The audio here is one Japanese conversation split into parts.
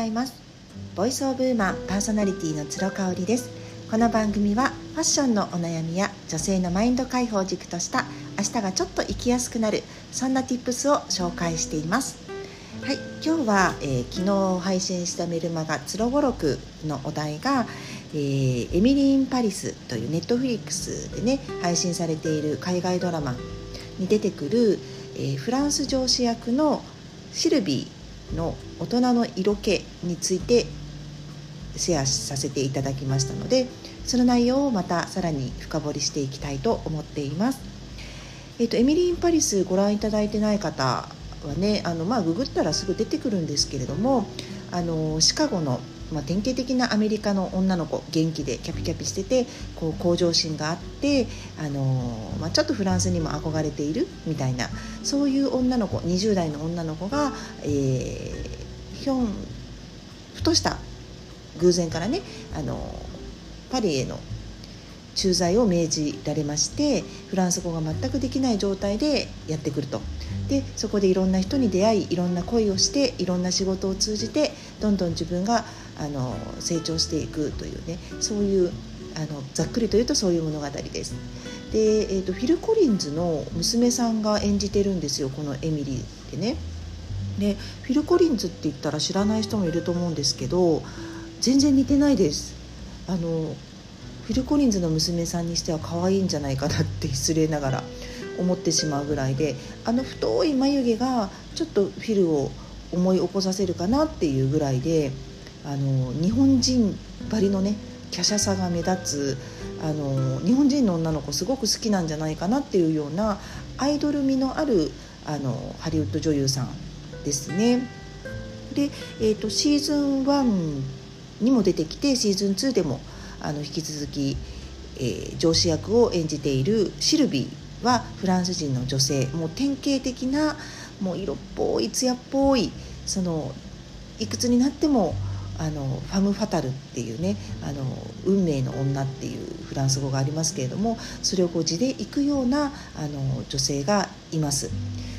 ざいます。ボイスオブウーマンパーソナリティの鶴香織です。この番組はファッションのお悩みや女性のマインド解放軸とした明日がちょっと生きやすくなるそんな tips を紹介しています。はい、今日は、えー、昨日配信したメルマガ「つろごろく」のお題が、えー、エミリーン・パリスというネットフリックスでね配信されている海外ドラマに出てくる、えー、フランス上司役のシルビーの大人の色気についてシェアさせていただきましたのでその内容をまたさらに深掘りしていきたいと思っています。えっと、エミリーン・パリスご覧いただいてない方はねあの、まあ、ググったらすぐ出てくるんですけれどもあのシカゴのまあ、典型的なアメリカの女の子元気でキャピキャピしててこう向上心があって、あのまあ、ちょっとフランスにも憧れているみたいなそういう女の子20代の女の子が、えー、ひょんふとした偶然からね、あのパリへの駐在を命じられましてフランス語が全くできない状態でやってくるとでそこでいろんな人に出会いいろんな恋をしていろんな仕事を通じてどんどん自分があの成長していくというねそういうあのざっくりと言うとそういう物語です。で、えーと、フィル・コリンズの娘さんが演じてるんですよこのエミリーってね。でフィル・コリンズって言ったら知らない人もいると思うんですけど全然似てないです。あのフィル・コリンズの娘さんにしては可愛いんじゃないかなって失礼ながら思ってしまうぐらいであの太い眉毛がちょっとフィルを思い起こさせるかなっていうぐらいであの日本人ばりのね華奢さが目立つあの日本人の女の子すごく好きなんじゃないかなっていうようなアイドル味のあるあのハリウッド女優さんですね。で、えーと、シーズン1にも出てきてシーズン2でもあの引き続き、えー、上司役を演じているシルビーはフランス人の女性。もう典型的なもう色っぽい艶っぽいそのいくつになってもあのファム・ファタルっていうねあの運命の女っていうフランス語がありますけれどもそれをこう地で行くようなあの女性がいます。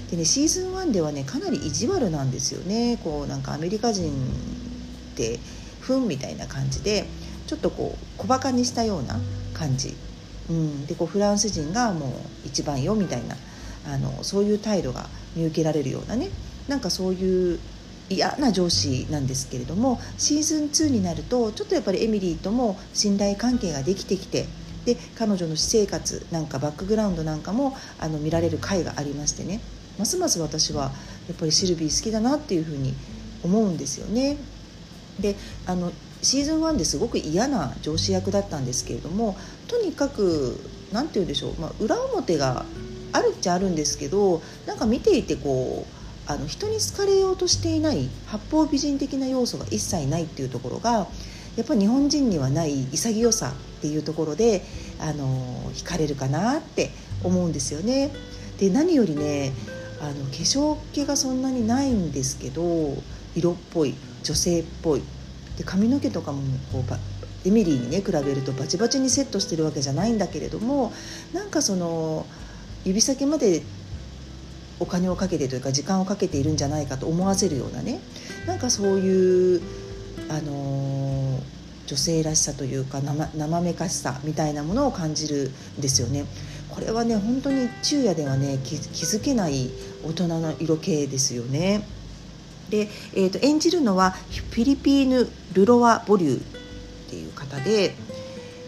でねシーズン1ではねかなり意地悪なんですよね。こうなんかアメリカ人ってふんみたいな感じで。ちょっとこう小バカにしたような感じ、うん、でこうフランス人がもう一番よみたいなあのそういう態度が見受けられるようなね。なんかそういう嫌な上司なんですけれどもシーズン2になるとちょっとやっぱりエミリーとも信頼関係ができてきてで彼女の私生活なんかバックグラウンドなんかもあの見られる回がありましてね。ますます私はやっぱりシルビー好きだなっていうふうに思うんですよね。であのシーズン1ですごく嫌な上司役だったんですけれどもとにかく何て言うんでしょう、まあ、裏表があるっちゃあるんですけどなんか見ていてこうあの人に好かれようとしていない八方美人的な要素が一切ないっていうところがやっぱり日本人にはない潔さっていうところであの惹かれるかなって思うんですよね。で何よりねあの化粧気がそんなにないんですけど色っぽい女性っぽいで髪の毛とかもこうエミリーにね比べるとバチバチにセットしてるわけじゃないんだけれどもなんかその指先までお金をかけてというか時間をかけているんじゃないかと思わせるようなねなんかそういうあの女性らしさというか生生めかしさみたいなものを感じるんですよね。これはね本当に昼夜ではね気づけない大人の色気ですよね。で、えーと、演じるのはフィリピーヌ・ルロワ・ボリューっていう方で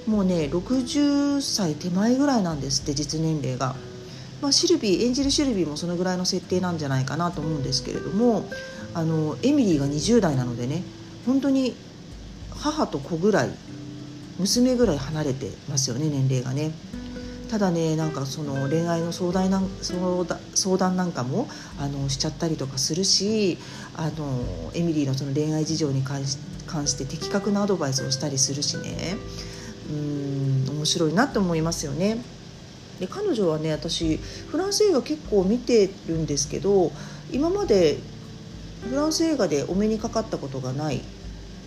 もうね60歳手前ぐらいなんですって実年齢が。まあ、シルビー演じるシルビーもそのぐらいの設定なんじゃないかなと思うんですけれどもあのエミリーが20代なのでね本当に母と子ぐらい娘ぐらい離れてますよね年齢がね。ただねなんかその恋愛の相談なん相談なんかもあのしちゃったりとかするしあのエミリーのその恋愛事情に関し関して的確なアドバイスをしたりするしね。うん面白いなって思いますよね。で彼女はね私フランス映画結構見てるんですけど今までフランス映画でお目にかかったことがない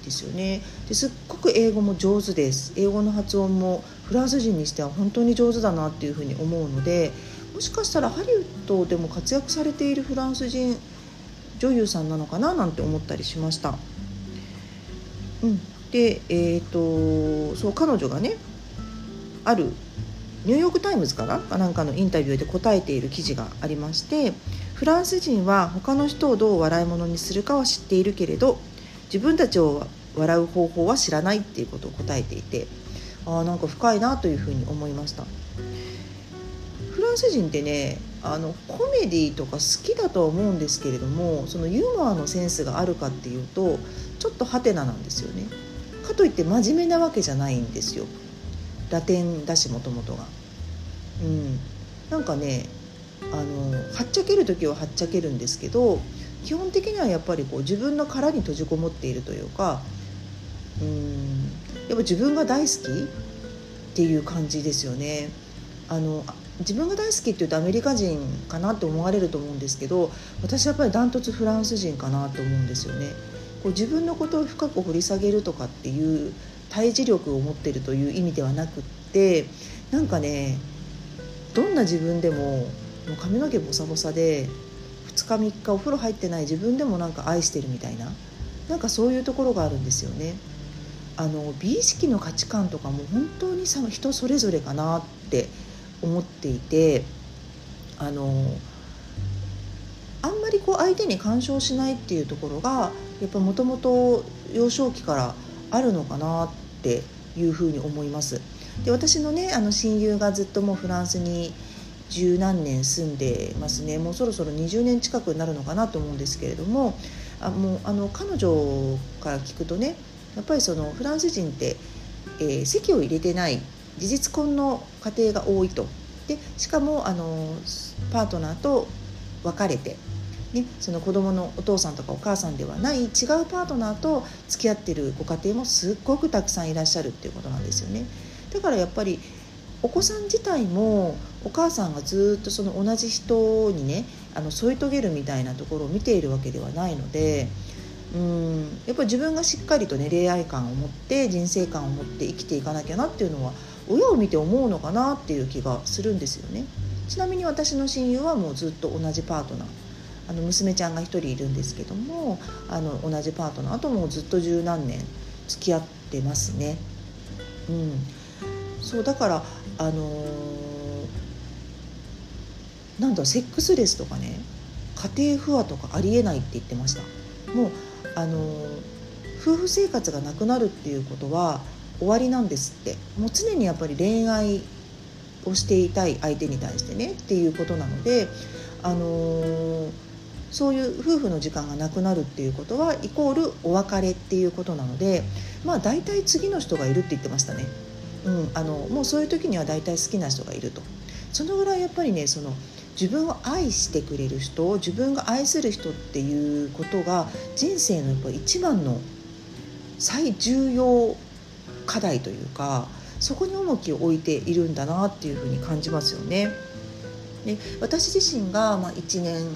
ですよね。ですっごく英語も上手です。英語の発音もフランス人にしては本当に上手だなっていうふうに思うのでもしかしたらハリウッドでも活躍されているフランス人女優さんなのかななんて思ったりしました。うん、でえっ、ー、とそう彼女がねあるニューヨーク・タイムズからなんかのインタビューで答えている記事がありましてフランス人は他の人をどう笑い物にするかは知っているけれど自分たちを笑う方法は知らないっていうことを答えていてあなんか深いなというふうに思いました。フランス人ってねあのコメディとか好きだとは思うんですけれどもそのユーモアのセンスがあるかっていうとちょっとハテナなんですよね。かといって真面目なわけじゃないんですよ。ラテンだしもともとが。うん。なんかねあのはっちゃける時ははっちゃけるんですけど基本的にはやっぱりこう自分の殻に閉じこもっているというかうん。やっぱ自分が大好きっていう感じですよね。あの自分が大好きっていうとアメリカ人かなって思われると思うんですけど私はやっぱりダントツフランス人かなと思うんですよね。こう自分のことを深く掘り下げるとかっていう対峙力を持ってるという意味ではなくってなんかねどんな自分でももう髪の毛ボサボサで2日3日お風呂入ってない自分でもなんか愛してるみたいななんかそういうところがあるんですよね。あの美意識の価値観とかも本当にさ人それぞれかなって思っていてあのあんまりこう相手に干渉しないっていうところがやっぱもともと幼少期からあるのかなっていうふうに思います。で私のねあの親友がずっともうフランスに十何年住んでますねもうそろそろ20年近くになるのかなと思うんですけれどもあもうあの彼女から聞くとねやっぱりそのフランス人って、えー、籍を入れてない事実婚の家庭が多いとでしかもあのパートナーと別れて、ね、その子供のお父さんとかお母さんではない違うパートナーと付き合ってるご家庭もすっごくたくさんいらっしゃるっていうことなんですよね。だからやっぱりお子さん自体もお母さんがずっとその同じ人にねあの添い遂げるみたいなところを見ているわけではないので。うん。やっぱり自分がしっかりとね恋愛観を持って人生観を持って生きていかなきゃなっていうのは親を見て思うのかなっていう気がするんですよね。ちなみに私の親友はもうずっと同じパートナー。あの娘ちゃんが1人いるんですけどもあの同じパートナーともうずっと十何年付き合ってますね。うん。そうだからあのー、なんだセックスレスとかね家庭不和とかありえないって言ってました。もうあの夫婦生活がなくなるっていうことは終わりなんですってもう常にやっぱり恋愛をしていたい相手に対してねっていうことなので、あの、そういう夫婦の時間がなくなるっていうことはイコールお別れっていうことなのでまあ大体次の人がいるって言ってましたね。うん、あのもうそういう時には大体好きな人がいるとそのぐらいやっぱりねその自分を愛してくれる人自分が愛する人っていうことが人生のやっぱ一番の最重要課題というかそこに重きを置いているんだなっていうふうに感じますよね。で私自身がま1年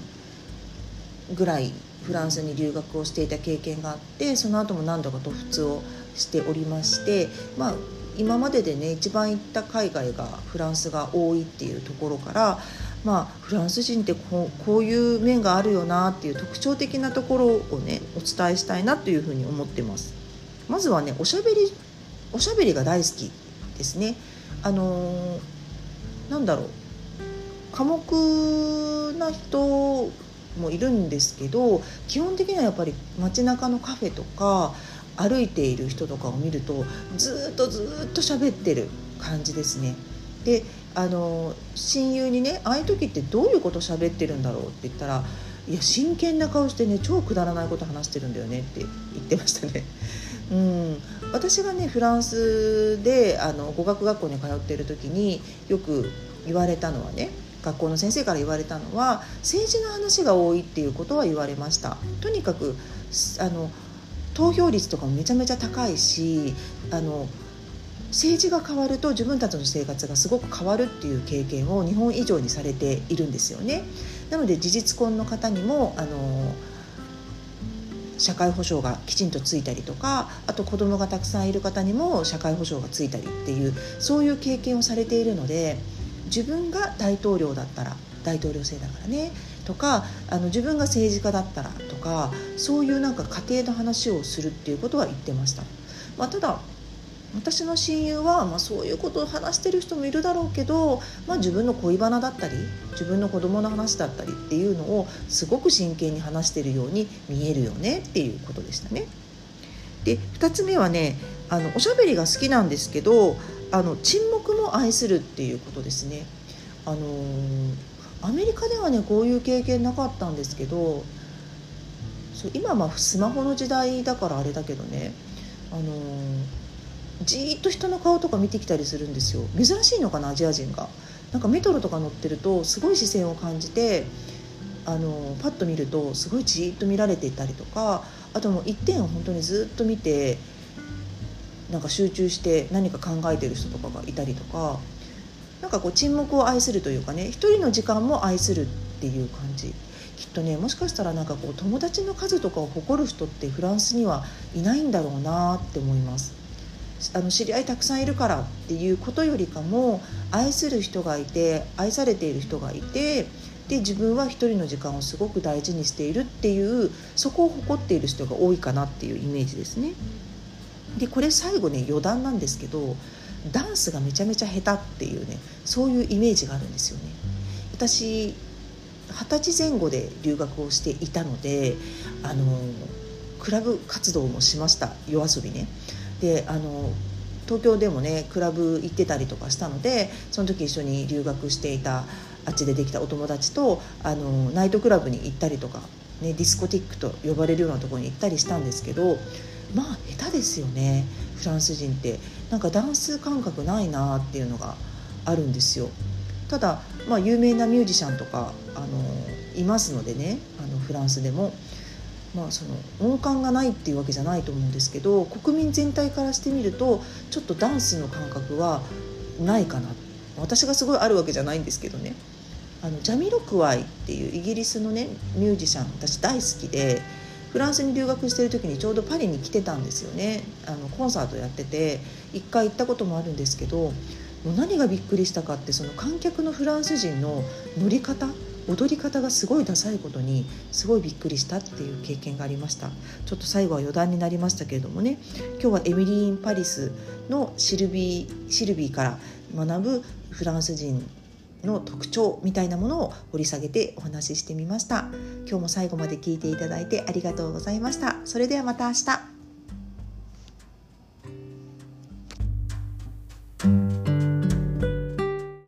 ぐらいフランスに留学をしていた経験があってその後も何度か突出をしておりまして、まあ、今まででね一番行った海外がフランスが多いっていうところからまあ、フランス人ってこうこういう面があるよなっていう特徴的なところをねお伝えしたいなというふうに思ってます。まずはねおしゃべりおしゃべりが大好きですね。あのー、なんだろう寡黙な人もいるんですけど基本的にはやっぱり街中のカフェとか歩いている人とかを見るとずっとずっと喋ってる感じですね。であの親友にねああいう時ってどういうこと喋ってるんだろうって言ったらいや真剣な顔してね超くだらないこと話してるんだよねって言ってましたね。うん、私がねフランスであの語学学校に通っている時によく言われたのはね学校の先生から言われたのは政治の話が多いっていうことは言われましたとにかくあの投票率とかもめちゃめちゃ高いしあの政治が変わると自分たちの生活がすごく変わるっていう経験を日本以上にされているんですよね。なので事実婚の方にもあの社会保障がきちんとついたりとかあと子供がたくさんいる方にも社会保障がついたりっていうそういう経験をされているので自分が大統領だったら大統領制だからねとかあの自分が政治家だったらとかそういうなんか家庭の話をするっていうことは言ってました。まあ、ただ私の親友は、まあ、そういうことを話してる人もいるだろうけど、まあ、自分の恋バナだったり自分の子供の話だったりっていうのをすごく真剣に話してるように見えるよねっていうことでしたね。で2つ目はねあのおしゃべりが好きなんですけどあの沈黙も愛するっていうことですね。あのー、アメリカではねこういう経験なかったんですけどそう今はスマホの時代だからあれだけどねあのー、じっと人の顔とか見てきたりするんですよ。珍しいのかなアジア人が。なんかメトロとか乗ってるとすごい視線を感じてあのパッと見るとすごいじーっと見られていたりとかあともう一点を本当にずっと見てなんか集中して何か考えてる人とかがいたりとかなんかこう沈黙を愛するというかね一人の時間も愛するっていう感じ。きっとねもしかしたらなんかこう友達の数とかを誇る人ってフランスにはいないんだろうなって思います。あの知り合いたくさんいるからっていうことよりかも愛する人がいて愛されている人がいてで自分は一人の時間をすごく大事にしているっていうそこを誇っている人が多いかなっていうイメージですね。でこれ最後ね余談なんですけどダンスがめちゃめちゃ下手っていうねそういうイメージがあるんですよね。私二十歳前後で留学をしていたのであのクラブ活動もしました夜遊びね。であの東京でもねクラブ行ってたりとかしたのでその時一緒に留学していたあっちでできたお友達とあのナイトクラブに行ったりとか、ね、ディスコティックと呼ばれるようなとこに行ったりしたんですけどまあ下手ですよねフランス人ってなんかダンス感覚ないなっていうのがあるんですよただ、まあ、有名なミュージシャンとかあのいますのでねあのフランスでも。まあ、その音感がないっていうわけじゃないと思うんですけど国民全体からしてみるとちょっとダンスの感覚はないかな。私がすごいあるわけじゃないんですけどね。あのジャミロクワイっていうイギリスのねミュージシャン私大好きでフランスに留学してる時にちょうどパリに来てたんですよね。あのコンサートやってて一回行ったこともあるんですけどもう何がびっくりしたかってその観客のフランス人の乗り方踊り方がすごいダサいことにすごいびっくりしたっていう経験がありました。ちょっと最後は余談になりましたけれどもね。今日はエミリー・ン・パリスのシルビーシルビーから学ぶフランス人の特徴みたいなものを掘り下げてお話ししてみました。今日も最後まで聞いていただいてありがとうございました。それではまた明日。